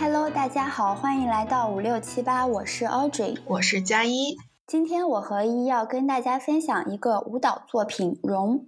Hello，大家好，欢迎来到五六七八，我是 Audrey，我是佳一。今天我和一要跟大家分享一个舞蹈作品《荣》。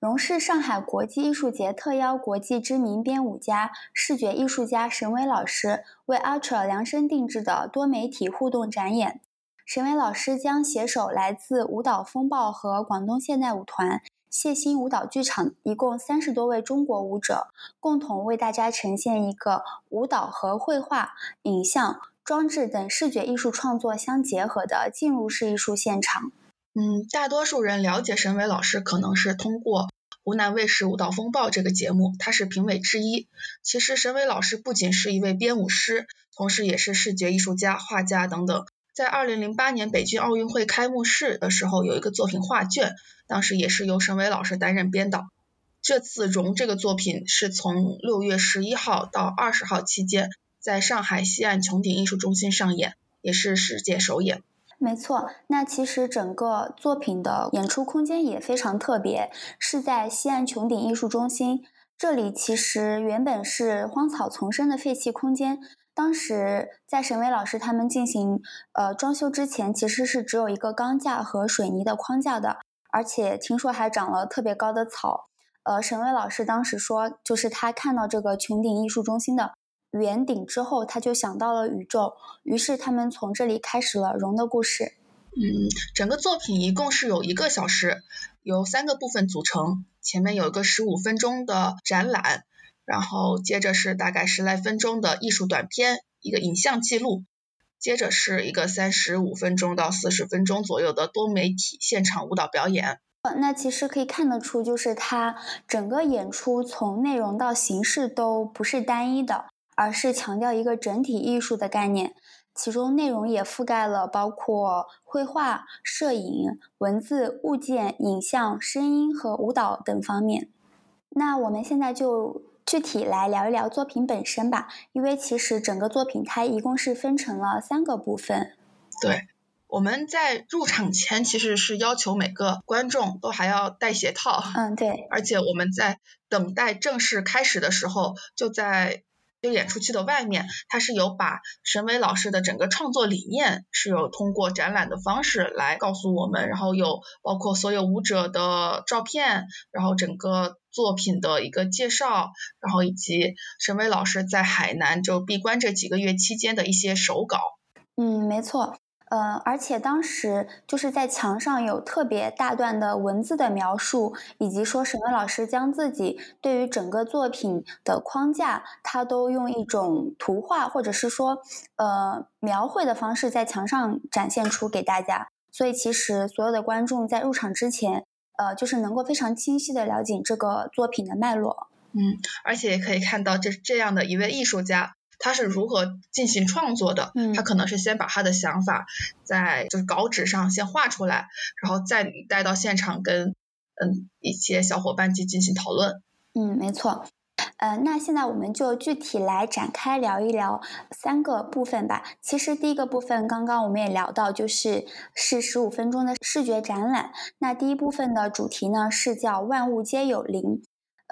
荣是上海国际艺术节特邀国际知名编舞家、视觉艺术家沈伟老师为 Ultra 量身定制的多媒体互动展演。沈伟老师将携手来自舞蹈风暴和广东现代舞团。谢欣舞蹈剧场一共三十多位中国舞者，共同为大家呈现一个舞蹈和绘画、影像、装置等视觉艺术创作相结合的进入式艺术现场。嗯，大多数人了解沈伟老师，可能是通过湖南卫视《舞蹈风暴》这个节目，他是评委之一。其实，沈伟老师不仅是一位编舞师，同时也是视觉艺术家、画家等等。在二零零八年北京奥运会开幕式的时候，有一个作品画卷，当时也是由沈伟老师担任编导。这次《荣》这个作品是从六月十一号到二十号期间，在上海西岸穹顶艺术中心上演，也是世界首演。没错，那其实整个作品的演出空间也非常特别，是在西岸穹顶艺术中心。这里其实原本是荒草丛生的废弃空间。当时在沈伟老师他们进行呃装修之前，其实是只有一个钢架和水泥的框架的，而且听说还长了特别高的草。呃，沈伟老师当时说，就是他看到这个穹顶艺术中心的圆顶之后，他就想到了宇宙，于是他们从这里开始了融的故事。嗯，整个作品一共是有一个小时，由三个部分组成，前面有一个十五分钟的展览。然后接着是大概十来分钟的艺术短片，一个影像记录，接着是一个三十五分钟到四十分钟左右的多媒体现场舞蹈表演。那其实可以看得出，就是它整个演出从内容到形式都不是单一的，而是强调一个整体艺术的概念，其中内容也覆盖了包括绘画、摄影、文字、物件、影像、声音和舞蹈等方面。那我们现在就。具体来聊一聊作品本身吧，因为其实整个作品它一共是分成了三个部分。对，我们在入场前其实是要求每个观众都还要戴鞋套。嗯，对。而且我们在等待正式开始的时候，就在。就演出区的外面，它是有把沈伟老师的整个创作理念是有通过展览的方式来告诉我们，然后有包括所有舞者的照片，然后整个作品的一个介绍，然后以及沈伟老师在海南就闭关这几个月期间的一些手稿。嗯，没错。呃，而且当时就是在墙上有特别大段的文字的描述，以及说沈巍老师将自己对于整个作品的框架，他都用一种图画或者是说呃描绘的方式在墙上展现出给大家。所以其实所有的观众在入场之前，呃，就是能够非常清晰的了解这个作品的脉络。嗯，而且也可以看到这这样的一位艺术家。他是如何进行创作的？他可能是先把他的想法在就是稿纸上先画出来，然后再带到现场跟嗯一些小伙伴去进行讨论。嗯，没错。呃，那现在我们就具体来展开聊一聊三个部分吧。其实第一个部分刚刚我们也聊到，就是是十五分钟的视觉展览。那第一部分的主题呢是叫万物皆有灵。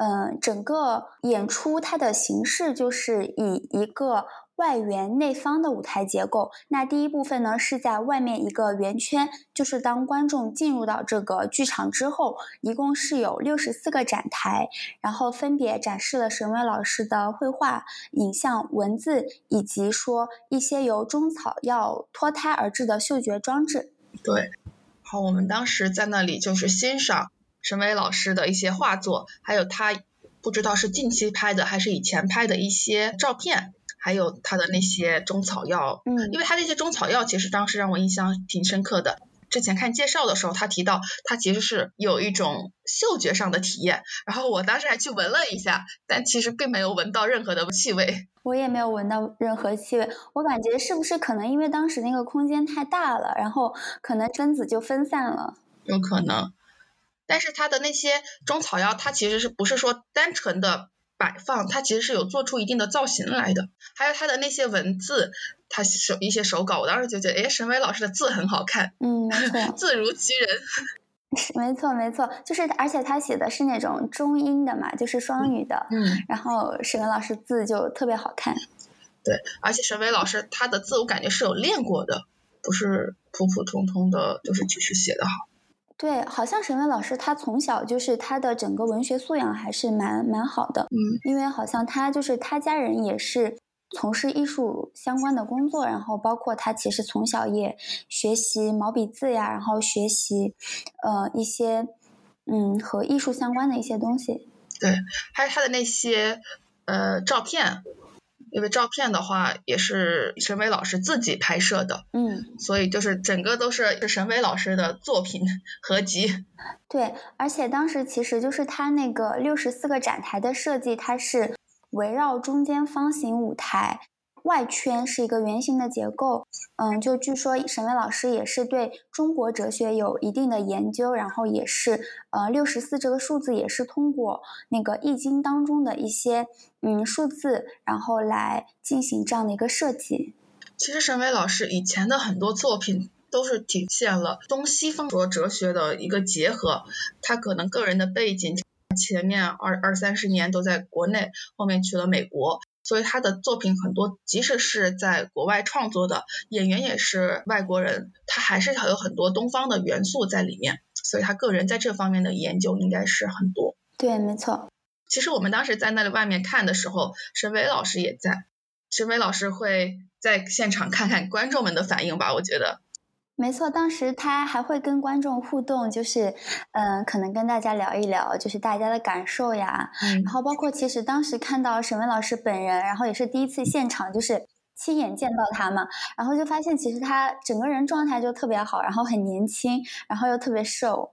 嗯，整个演出它的形式就是以一个外圆内方的舞台结构。那第一部分呢是在外面一个圆圈，就是当观众进入到这个剧场之后，一共是有六十四个展台，然后分别展示了沈巍老师的绘画、影像、文字，以及说一些由中草药脱胎而制的嗅觉装置。对，好，我们当时在那里就是欣赏。沈巍老师的一些画作，还有他不知道是近期拍的还是以前拍的一些照片，还有他的那些中草药。嗯，因为他那些中草药其实当时让我印象挺深刻的。之前看介绍的时候，他提到他其实是有一种嗅觉上的体验，然后我当时还去闻了一下，但其实并没有闻到任何的气味。我也没有闻到任何气味，我感觉是不是可能因为当时那个空间太大了，然后可能分子就分散了。有可能。但是它的那些中草药，它其实是不是说单纯的摆放，它其实是有做出一定的造型来的。还有它的那些文字，它手一些手稿，我当时就觉得，哎，沈伟老师的字很好看，嗯，字如其人，是 没错没错，就是而且他写的是那种中英的嘛，就是双语的，嗯，然后沈伟老师字就特别好看。对，而且沈伟老师他的字我感觉是有练过的，不是普普通通的，就是只是写的好。对，好像沈巍老师他从小就是他的整个文学素养还是蛮蛮好的，嗯，因为好像他就是他家人也是从事艺术相关的工作，然后包括他其实从小也学习毛笔字呀，然后学习呃一些嗯和艺术相关的一些东西。对，还有他的那些呃照片。因为照片的话也是沈伟老师自己拍摄的，嗯，所以就是整个都是沈伟老师的作品 合集。对，而且当时其实就是他那个六十四个展台的设计，它是围绕中间方形舞台。外圈是一个圆形的结构，嗯，就据说沈巍老师也是对中国哲学有一定的研究，然后也是呃六十四这个数字也是通过那个易经当中的一些嗯数字，然后来进行这样的一个设计。其实沈巍老师以前的很多作品都是体现了东西方和哲学的一个结合，他可能个人的背景前面二二三十年都在国内，后面去了美国。所以他的作品很多，即使是在国外创作的演员也是外国人，他还是有很多东方的元素在里面。所以他个人在这方面的研究应该是很多。对，没错。其实我们当时在那里外面看的时候，沈伟老师也在，沈伟老师会在现场看看观众们的反应吧，我觉得。没错，当时他还会跟观众互动，就是，嗯，可能跟大家聊一聊，就是大家的感受呀。嗯。然后包括其实当时看到沈巍老师本人，然后也是第一次现场，就是亲眼见到他嘛，然后就发现其实他整个人状态就特别好，然后很年轻，然后又特别瘦。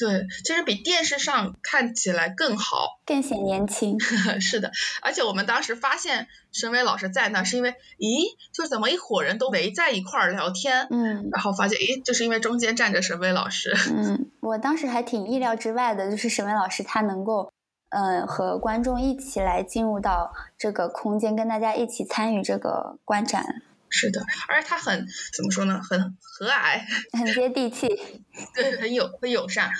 对，其实比电视上看起来更好，更显年轻。是的，而且我们当时发现沈巍老师在那，是因为，咦，就怎么一伙人都围在一块儿聊天，嗯，然后发现，咦，就是因为中间站着沈巍老师。嗯，我当时还挺意料之外的，就是沈巍老师他能够，嗯，和观众一起来进入到这个空间，跟大家一起参与这个观展。是的，而且他很怎么说呢？很和蔼，很接地气，对，很友很友善。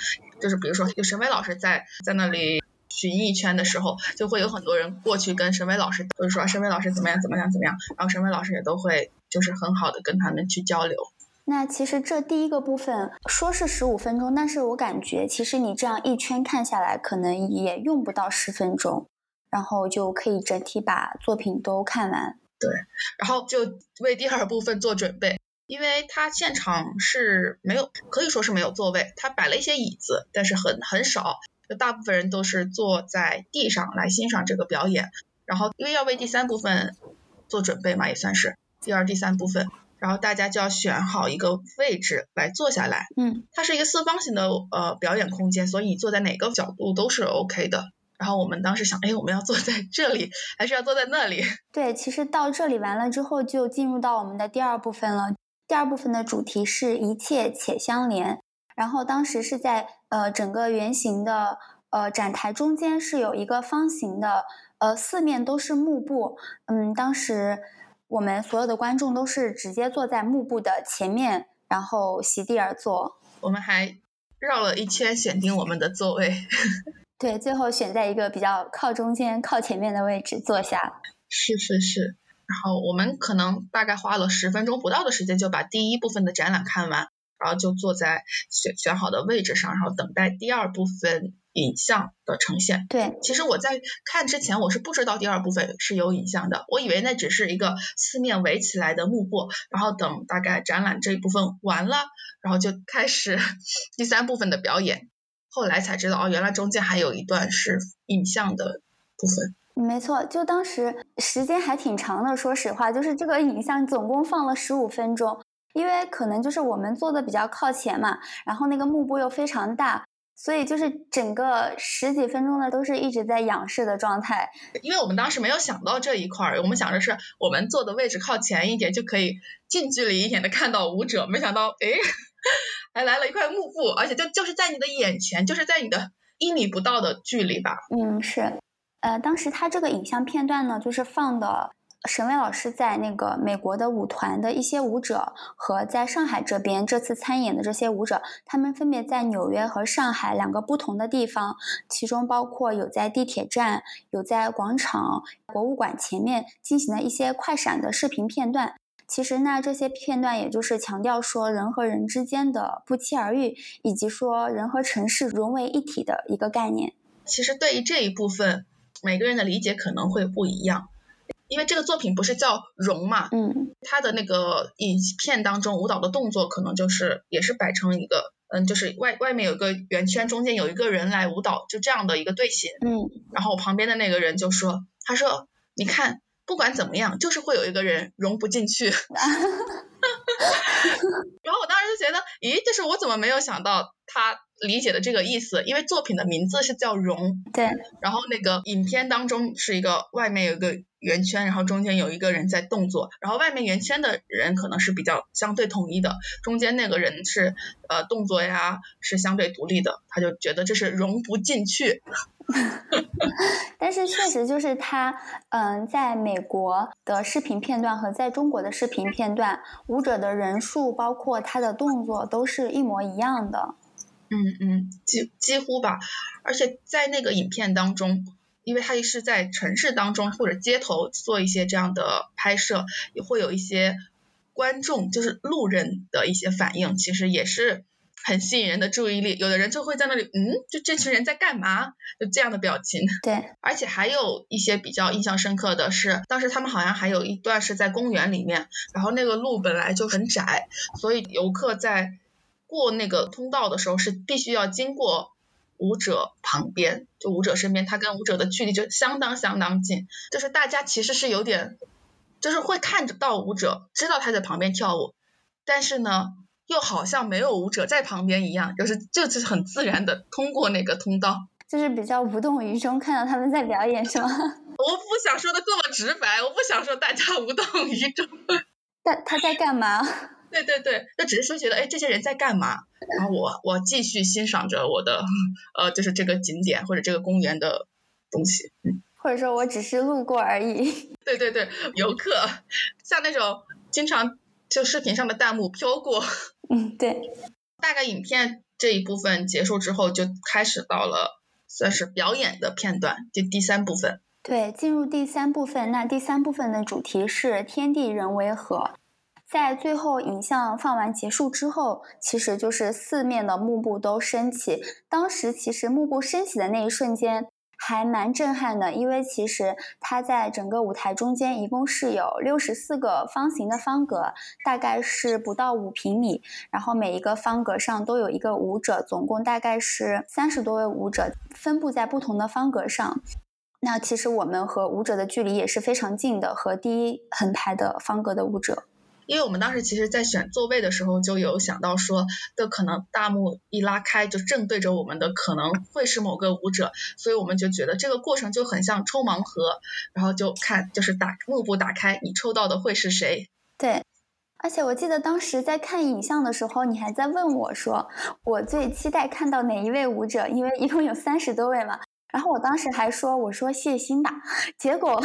就是比如说，有沈巍老师在在那里巡一圈的时候，就会有很多人过去跟沈巍老师，就是说沈巍老师怎么样怎么样怎么样，然后沈巍老师也都会就是很好的跟他们去交流。那其实这第一个部分说是十五分钟，但是我感觉其实你这样一圈看下来，可能也用不到十分钟，然后就可以整体把作品都看完。对，然后就为第二部分做准备，因为他现场是没有，可以说是没有座位，他摆了一些椅子，但是很很少，就大部分人都是坐在地上来欣赏这个表演。然后因为要为第三部分做准备嘛，也算是第二、第三部分，然后大家就要选好一个位置来坐下来。嗯，它是一个四方形的呃表演空间，所以你坐在哪个角度都是 OK 的。然后我们当时想，哎，我们要坐在这里，还是要坐在那里？对，其实到这里完了之后，就进入到我们的第二部分了。第二部分的主题是一切且相连。然后当时是在呃整个圆形的呃展台中间是有一个方形的，呃四面都是幕布。嗯，当时我们所有的观众都是直接坐在幕布的前面，然后席地而坐。我们还绕了一圈选定我们的座位。对，最后选在一个比较靠中间、靠前面的位置坐下。是是是，然后我们可能大概花了十分钟不到的时间就把第一部分的展览看完，然后就坐在选选好的位置上，然后等待第二部分影像的呈现。对，其实我在看之前我是不知道第二部分是有影像的，我以为那只是一个四面围起来的幕布，然后等大概展览这一部分完了，然后就开始 第三部分的表演。后来才知道哦，原来中间还有一段是影像的部分。没错，就当时时间还挺长的。说实话，就是这个影像总共放了十五分钟，因为可能就是我们坐的比较靠前嘛，然后那个幕布又非常大，所以就是整个十几分钟的都是一直在仰视的状态。因为我们当时没有想到这一块儿，我们想着是我们坐的位置靠前一点就可以近距离一点的看到舞者，没想到哎。还来了一块幕布，而且就就是在你的眼前，就是在你的一米不到的距离吧。嗯，是，呃，当时他这个影像片段呢，就是放的沈巍老师在那个美国的舞团的一些舞者和在上海这边这次参演的这些舞者，他们分别在纽约和上海两个不同的地方，其中包括有在地铁站、有在广场、博物馆前面进行了一些快闪的视频片段。其实呢，这些片段也就是强调说人和人之间的不期而遇，以及说人和城市融为一体的一个概念。其实对于这一部分，每个人的理解可能会不一样。因为这个作品不是叫融嘛，嗯，它的那个影片当中舞蹈的动作可能就是也是摆成一个，嗯，就是外外面有个圆圈，中间有一个人来舞蹈，就这样的一个队形，嗯，然后旁边的那个人就说，他说，你看，不管怎么样，就是会有一个人融不进去，然后我当时就觉得，咦，就是我怎么没有想到他理解的这个意思？因为作品的名字是叫融，对，然后那个影片当中是一个外面有一个。圆圈，然后中间有一个人在动作，然后外面圆圈的人可能是比较相对统一的，中间那个人是呃动作呀是相对独立的，他就觉得这是融不进去。但是确实就是他，嗯，在美国的视频片段和在中国的视频片段，舞者的人数包括他的动作都是一模一样的。嗯嗯，几几乎吧，而且在那个影片当中。因为它是在城市当中或者街头做一些这样的拍摄，也会有一些观众就是路人的一些反应，其实也是很吸引人的注意力。有的人就会在那里，嗯，就这群人在干嘛？就这样的表情。对。而且还有一些比较印象深刻的是，当时他们好像还有一段是在公园里面，然后那个路本来就很窄，所以游客在过那个通道的时候是必须要经过。舞者旁边，就舞者身边，他跟舞者的距离就相当相当近，就是大家其实是有点，就是会看着到舞者，知道他在旁边跳舞，但是呢，又好像没有舞者在旁边一样，就是就是很自然的通过那个通道，就是比较无动于衷，看到他们在表演是吗？我不想说的这么直白，我不想说大家无动于衷。但他在干嘛？对对对，那只是说觉得，哎，这些人在干嘛？然后我我继续欣赏着我的，呃，就是这个景点或者这个公园的东西，嗯，或者说我只是路过而已。对对对，游客，像那种经常就视频上的弹幕飘过。嗯，对。大概影片这一部分结束之后，就开始到了算是表演的片段，就第三部分。对，进入第三部分，那第三部分的主题是天地人为和。在最后影像放完结束之后，其实就是四面的幕布都升起。当时其实幕布升起的那一瞬间还蛮震撼的，因为其实它在整个舞台中间一共是有六十四个方形的方格，大概是不到五平米。然后每一个方格上都有一个舞者，总共大概是三十多位舞者分布在不同的方格上。那其实我们和舞者的距离也是非常近的，和第一横排的方格的舞者。因为我们当时其实，在选座位的时候，就有想到说，的可能大幕一拉开，就正对着我们的可能会是某个舞者，所以我们就觉得这个过程就很像抽盲盒，然后就看就是打幕布打开，你抽到的会是谁？对，而且我记得当时在看影像的时候，你还在问我说，我最期待看到哪一位舞者？因为一共有三十多位嘛，然后我当时还说，我说谢欣吧，结果。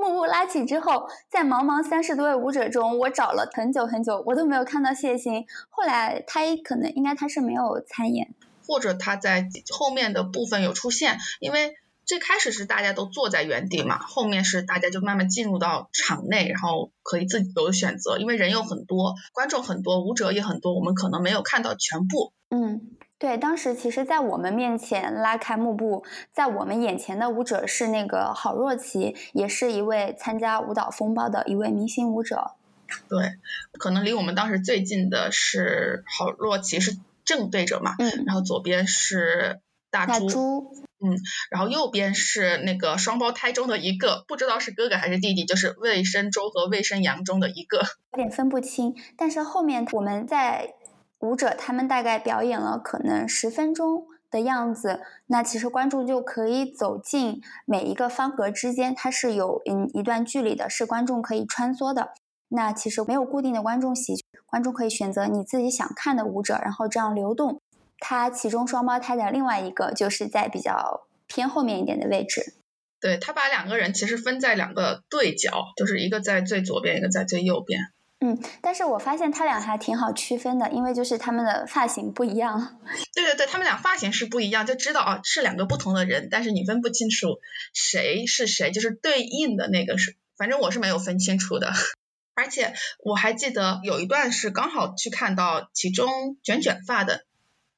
幕布拉起之后，在茫茫三十多位舞者中，我找了很久很久，我都没有看到谢欣。后来他可能应该他是没有参演，或者他在后面的部分有出现。因为最开始是大家都坐在原地嘛，后面是大家就慢慢进入到场内，然后可以自己有选择。因为人有很多，观众很多，舞者也很多，我们可能没有看到全部。嗯。对，当时其实，在我们面前拉开幕布，在我们眼前的舞者是那个郝若琪，也是一位参加舞蹈风暴的一位明星舞者。对，可能离我们当时最近的是郝若琪，是正对着嘛，嗯，然后左边是大猪，嗯，然后右边是那个双胞胎中的一个，不知道是哥哥还是弟弟，就是魏生周和魏生阳中的一个，有点分不清。但是后面我们在。舞者他们大概表演了可能十分钟的样子，那其实观众就可以走进每一个方格之间，它是有嗯一段距离的，是观众可以穿梭的。那其实没有固定的观众席，观众可以选择你自己想看的舞者，然后这样流动。它其中双胞胎的另外一个就是在比较偏后面一点的位置。对他把两个人其实分在两个对角，就是一个在最左边，一个在最右边。嗯，但是我发现他俩还挺好区分的，因为就是他们的发型不一样。对对对，他们俩发型是不一样，就知道啊是两个不同的人，但是你分不清楚谁是谁，就是对应的那个是，反正我是没有分清楚的。而且我还记得有一段是刚好去看到其中卷卷发的，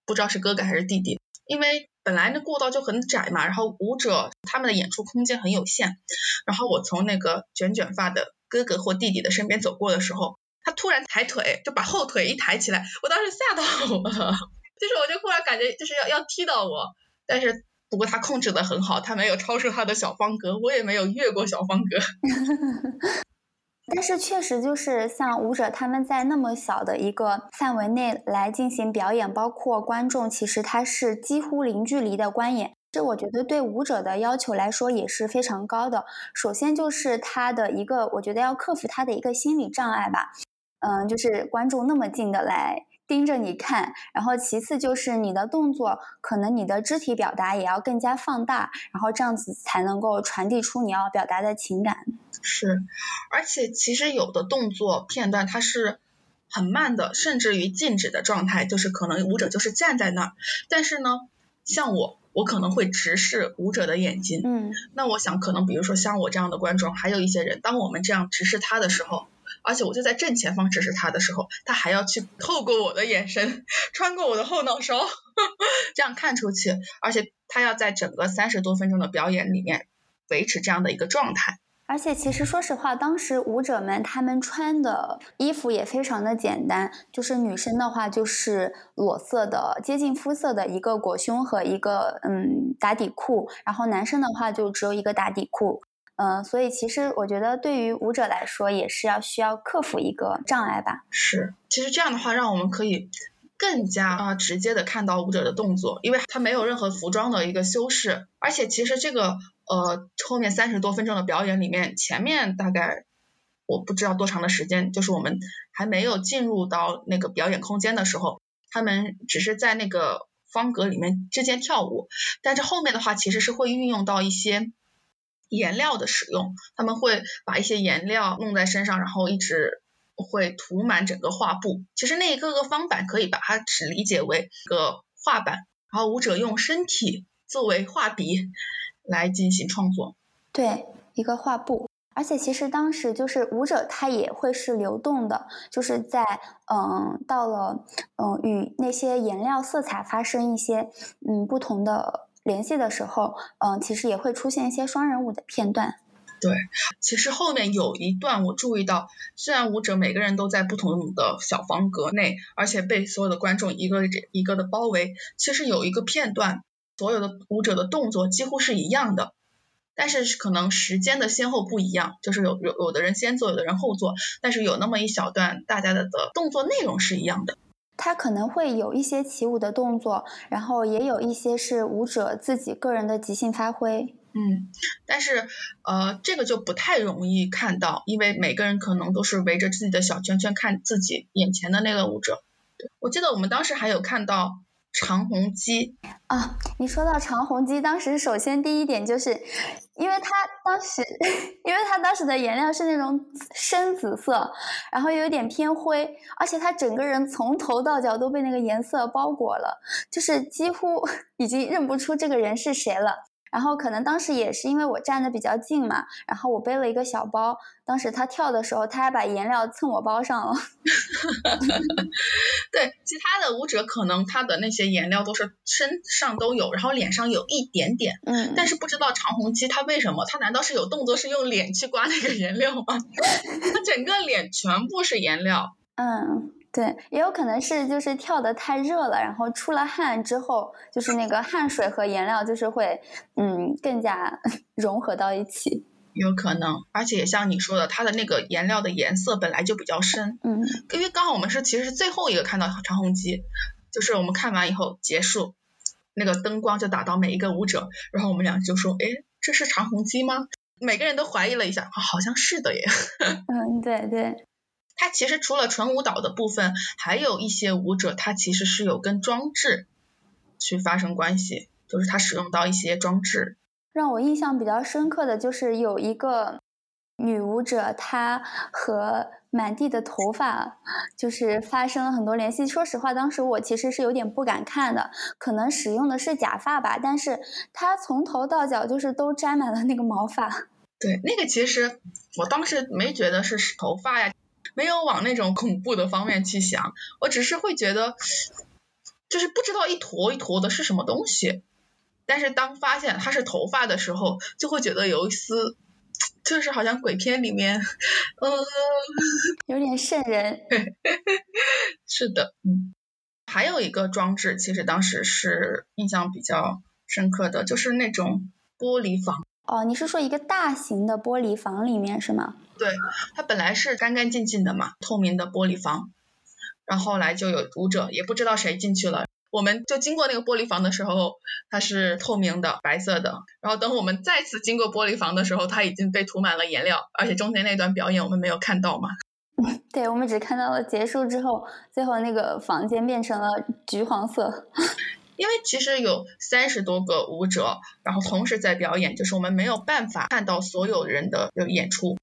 不知道是哥哥还是弟弟，因为本来那过道就很窄嘛，然后舞者他们的演出空间很有限，然后我从那个卷卷发的。哥哥或弟弟的身边走过的时候，他突然抬腿，就把后腿一抬起来，我当时吓到了，就是我就忽然感觉就是要要踢到我，但是不过他控制的很好，他没有超出他的小方格，我也没有越过小方格。但是确实就是像舞者他们在那么小的一个范围内来进行表演，包括观众，其实他是几乎零距离的观演。这我觉得对舞者的要求来说也是非常高的。首先就是他的一个，我觉得要克服他的一个心理障碍吧。嗯，就是观众那么近的来盯着你看，然后其次就是你的动作，可能你的肢体表达也要更加放大，然后这样子才能够传递出你要表达的情感。是，而且其实有的动作片段它是很慢的，甚至于静止的状态，就是可能舞者就是站在那儿，但是呢，像我。我可能会直视舞者的眼睛，嗯，那我想可能比如说像我这样的观众，还有一些人，当我们这样直视他的时候，而且我就在正前方直视他的时候，他还要去透过我的眼神，穿过我的后脑勺，这样看出去，而且他要在整个三十多分钟的表演里面维持这样的一个状态。而且其实说实话，当时舞者们他们穿的衣服也非常的简单，就是女生的话就是裸色的接近肤色的一个裹胸和一个嗯打底裤，然后男生的话就只有一个打底裤，嗯，所以其实我觉得对于舞者来说也是要需要克服一个障碍吧。是，其实这样的话让我们可以更加啊直接的看到舞者的动作，因为他没有任何服装的一个修饰，而且其实这个。呃，后面三十多分钟的表演里面，前面大概我不知道多长的时间，就是我们还没有进入到那个表演空间的时候，他们只是在那个方格里面之间跳舞。但是后面的话，其实是会运用到一些颜料的使用，他们会把一些颜料弄在身上，然后一直会涂满整个画布。其实那一个个方板可以把它只理解为一个画板，然后舞者用身体作为画笔。来进行创作，对一个画布，而且其实当时就是舞者他也会是流动的，就是在嗯到了嗯与那些颜料色彩发生一些嗯不同的联系的时候，嗯其实也会出现一些双人舞的片段。对，其实后面有一段我注意到，虽然舞者每个人都在不同的小方格内，而且被所有的观众一个一个的包围，其实有一个片段。所有的舞者的动作几乎是一样的，但是可能时间的先后不一样，就是有有有的人先做，有的人后做，但是有那么一小段大家的的动作内容是一样的。他可能会有一些起舞的动作，然后也有一些是舞者自己个人的即兴发挥。嗯，但是呃这个就不太容易看到，因为每个人可能都是围着自己的小圈圈看自己眼前的那个舞者。我记得我们当时还有看到。长虹鸡啊，你说到长虹鸡，当时首先第一点就是，因为他当时，因为他当时的颜料是那种深紫色，然后又有点偏灰，而且他整个人从头到脚都被那个颜色包裹了，就是几乎 已经认不出这个人是谁了。然后可能当时也是因为我站的比较近嘛，然后我背了一个小包，当时他跳的时候，他还把颜料蹭我包上了。对，其他的舞者可能他的那些颜料都是身上都有，然后脸上有一点点。嗯。但是不知道长虹七他为什么，他难道是有动作是用脸去刮那个颜料吗？他整个脸全部是颜料。嗯。对，也有可能是就是跳的太热了，然后出了汗之后，就是那个汗水和颜料就是会嗯更加 融合到一起。有可能，而且也像你说的，它的那个颜料的颜色本来就比较深。嗯。因为刚好我们是其实是最后一个看到长虹鸡，就是我们看完以后结束，那个灯光就打到每一个舞者，然后我们俩就说：“哎，这是长虹鸡吗？”每个人都怀疑了一下，好像是的耶。嗯，对对。它其实除了纯舞蹈的部分，还有一些舞者，他其实是有跟装置去发生关系，就是他使用到一些装置让我印象比较深刻的就是有一个女舞者，她和满地的头发就是发生了很多联系。说实话，当时我其实是有点不敢看的，可能使用的是假发吧，但是她从头到脚就是都沾满了那个毛发。对，那个其实我当时没觉得是头发呀，没有往那种恐怖的方面去想，我只是会觉得，就是不知道一坨一坨的是什么东西。但是当发现它是头发的时候，就会觉得有一丝，就是好像鬼片里面，嗯，有点瘆人。是的，嗯。还有一个装置，其实当时是印象比较深刻的，就是那种玻璃房。哦，你是说一个大型的玻璃房里面是吗？对，它本来是干干净净的嘛，透明的玻璃房，然后来就有读者，也不知道谁进去了。我们就经过那个玻璃房的时候，它是透明的，白色的。然后等我们再次经过玻璃房的时候，它已经被涂满了颜料，而且中间那段表演我们没有看到嘛。对，我们只看到了结束之后，最后那个房间变成了橘黄色。因为其实有三十多个舞者，然后同时在表演，就是我们没有办法看到所有人的演出。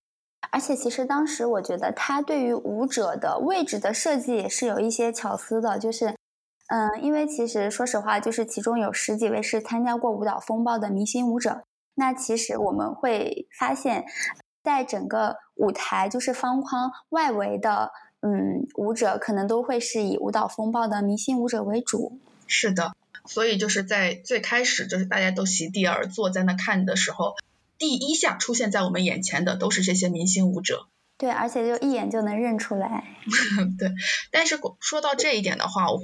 而且其实当时我觉得他对于舞者的位置的设计也是有一些巧思的，就是。嗯，因为其实说实话，就是其中有十几位是参加过舞蹈风暴的明星舞者。那其实我们会发现，在整个舞台就是方框外围的，嗯，舞者可能都会是以舞蹈风暴的明星舞者为主。是的，所以就是在最开始，就是大家都席地而坐在那看的时候，第一下出现在我们眼前的都是这些明星舞者。对，而且就一眼就能认出来。对，但是说到这一点的话，我。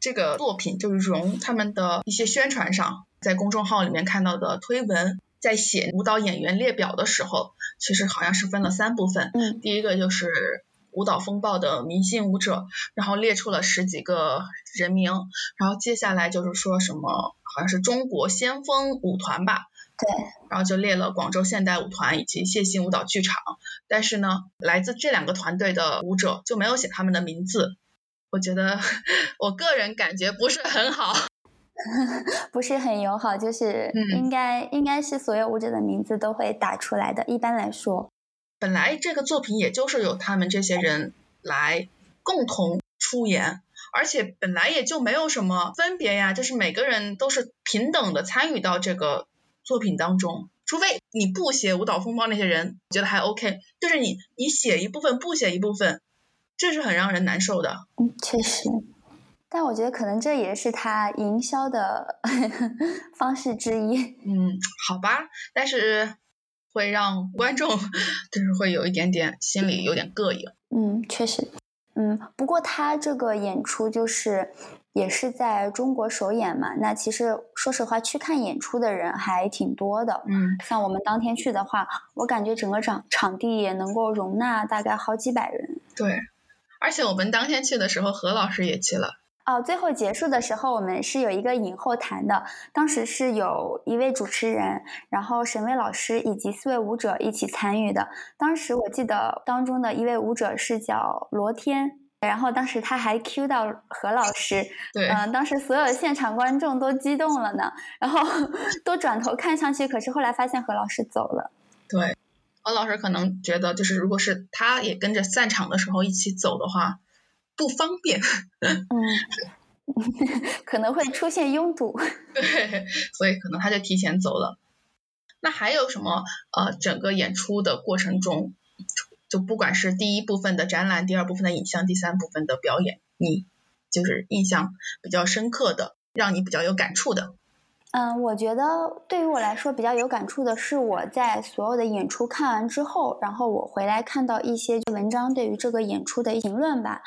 这个作品就是荣他们的一些宣传上，在公众号里面看到的推文，在写舞蹈演员列表的时候，其实好像是分了三部分。嗯，第一个就是舞蹈风暴的明星舞者，然后列出了十几个人名，然后接下来就是说什么，好像是中国先锋舞团吧。对，然后就列了广州现代舞团以及谢欣舞蹈剧场，但是呢，来自这两个团队的舞者就没有写他们的名字。我觉得我个人感觉不是很好，不是很友好，就是应该应该是所有舞者的名字都会打出来的。一般来说，本来这个作品也就是由他们这些人来共同出演，而且本来也就没有什么分别呀，就是每个人都是平等的参与到这个作品当中，除非你不写舞蹈风暴那些人，觉得还 OK，就是你你写一部分不写一部分。这是很让人难受的，嗯，确实，但我觉得可能这也是他营销的 方式之一。嗯，好吧，但是会让观众就是会有一点点心里有点膈应。嗯，确实，嗯，不过他这个演出就是也是在中国首演嘛，那其实说实话，去看演出的人还挺多的。嗯，像我们当天去的话，我感觉整个场场地也能够容纳大概好几百人。对。而且我们当天去的时候，何老师也去了。哦，最后结束的时候，我们是有一个影后谈的。当时是有一位主持人，然后沈巍老师以及四位舞者一起参与的。当时我记得当中的一位舞者是叫罗天，然后当时他还 Q 到何老师。对。嗯，当时所有现场观众都激动了呢，然后 都转头看上去，可是后来发现何老师走了。对。何老师可能觉得，就是如果是他也跟着散场的时候一起走的话，不方便。嗯，可能会出现拥堵。对，所以可能他就提前走了。那还有什么？呃，整个演出的过程中，就不管是第一部分的展览、第二部分的影像、第三部分的表演，你就是印象比较深刻的，让你比较有感触的。嗯，我觉得对于我来说比较有感触的是，我在所有的演出看完之后，然后我回来看到一些文章对于这个演出的评论吧。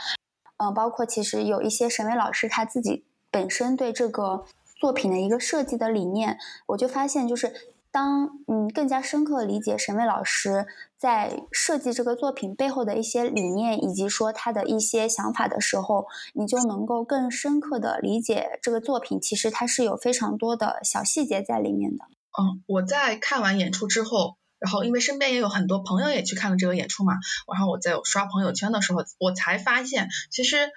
嗯，包括其实有一些沈巍老师他自己本身对这个作品的一个设计的理念，我就发现就是。当嗯更加深刻理解沈巍老师在设计这个作品背后的一些理念，以及说他的一些想法的时候，你就能够更深刻的理解这个作品。其实它是有非常多的小细节在里面的。嗯，我在看完演出之后，然后因为身边也有很多朋友也去看了这个演出嘛，然后我在刷朋友圈的时候，我才发现其实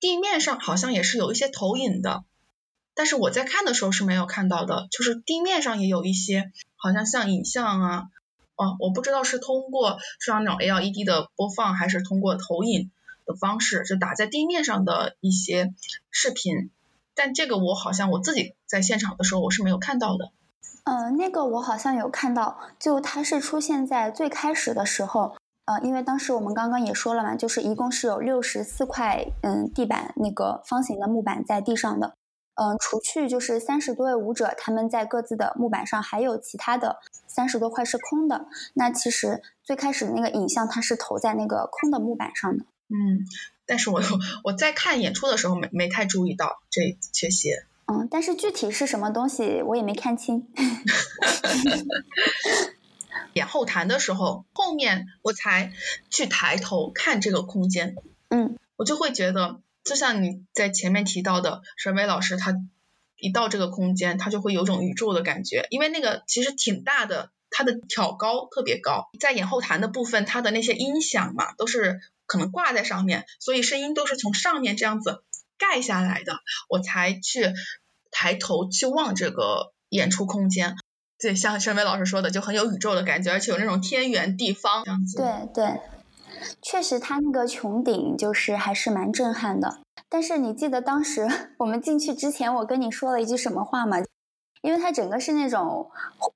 地面上好像也是有一些投影的。但是我在看的时候是没有看到的，就是地面上也有一些，好像像影像啊，哦，我不知道是通过摄像头 LED 的播放，还是通过投影的方式，就打在地面上的一些视频，但这个我好像我自己在现场的时候我是没有看到的。呃，那个我好像有看到，就它是出现在最开始的时候。呃，因为当时我们刚刚也说了嘛，就是一共是有六十四块，嗯，地板那个方形的木板在地上的，嗯，除去就是三十多位舞者他们在各自的木板上，还有其他的三十多块是空的。那其实最开始那个影像它是投在那个空的木板上的。嗯，但是我 我在看演出的时候没没太注意到这这些。嗯，但是具体是什么东西我也没看清。演后台的时候，后面我才去抬头看这个空间，嗯，我就会觉得，就像你在前面提到的，沈巍老师他一到这个空间，他就会有种宇宙的感觉，因为那个其实挺大的，它的挑高特别高，在演后台的部分，它的那些音响嘛，都是可能挂在上面，所以声音都是从上面这样子盖下来的，我才去抬头去望这个演出空间。对，像申伟老师说的，就很有宇宙的感觉，而且有那种天圆地方这样子。对对，确实，他那个穹顶就是还是蛮震撼的。但是你记得当时 我们进去之前，我跟你说了一句什么话吗？因为它整个是那种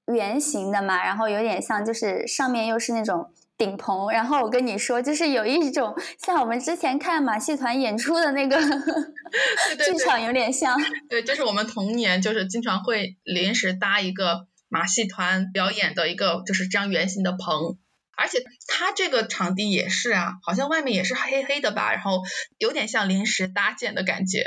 圆形的嘛，然后有点像，就是上面又是那种顶棚。然后我跟你说，就是有一种像我们之前看马戏团演出的那个 剧场有点像。对，就是我们童年就是经常会临时搭一个。马戏团表演的一个就是这样圆形的棚，而且它这个场地也是啊，好像外面也是黑黑的吧，然后有点像临时搭建的感觉。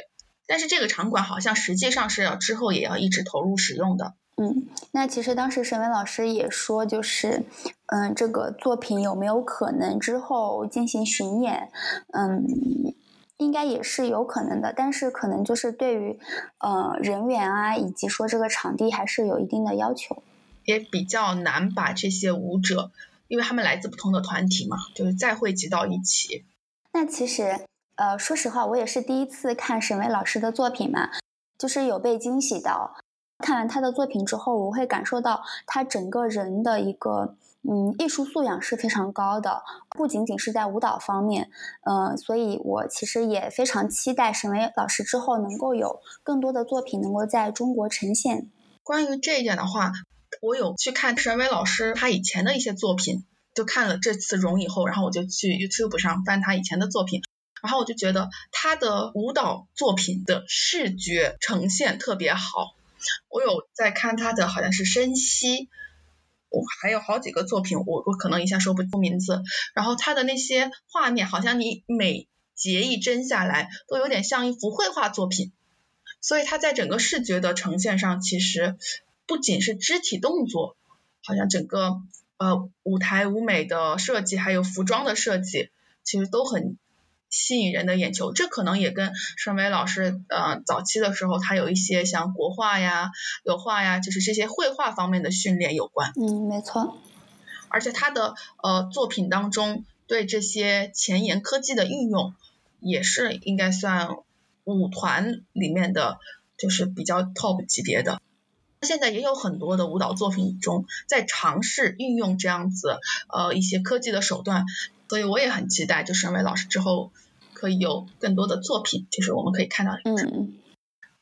但是这个场馆好像实际上是要之后也要一直投入使用的。嗯，那其实当时沈伟老师也说，就是嗯，这个作品有没有可能之后进行巡演？嗯。应该也是有可能的，但是可能就是对于呃人员啊，以及说这个场地还是有一定的要求，也比较难把这些舞者，因为他们来自不同的团体嘛，就是再汇集到一起。那其实呃说实话，我也是第一次看沈巍老师的作品嘛，就是有被惊喜到。看完他的作品之后，我会感受到他整个人的一个。嗯，艺术素养是非常高的，不仅仅是在舞蹈方面，嗯，所以我其实也非常期待沈巍老师之后能够有更多的作品能够在中国呈现。关于这一点的话，我有去看沈巍老师他以前的一些作品，就看了这次容以后，然后我就去 YouTube 上翻他以前的作品，然后我就觉得他的舞蹈作品的视觉呈现特别好。我有在看他的好像是深吸。我还有好几个作品，我我可能一下说不出名字。然后他的那些画面，好像你每截一帧下来，都有点像一幅绘画作品。所以他在整个视觉的呈现上，其实不仅是肢体动作，好像整个呃舞台舞美的设计，还有服装的设计，其实都很。吸引人的眼球，这可能也跟沈伟老师呃早期的时候，他有一些像国画呀、油画呀，就是这些绘画方面的训练有关。嗯，没错。而且他的呃作品当中对这些前沿科技的运用，也是应该算舞团里面的，就是比较 top 级别的。现在也有很多的舞蹈作品中在尝试运用这样子呃一些科技的手段。所以我也很期待，就沈伟老师之后可以有更多的作品，就是我们可以看到。嗯，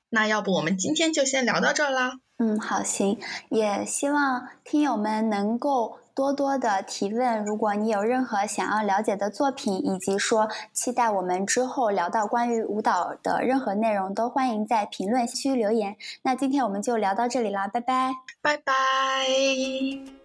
那要不我们今天就先聊到这儿啦。嗯，好，行。也希望听友们能够多多的提问，如果你有任何想要了解的作品，以及说期待我们之后聊到关于舞蹈的任何内容，都欢迎在评论区留言。那今天我们就聊到这里啦，拜拜。拜拜。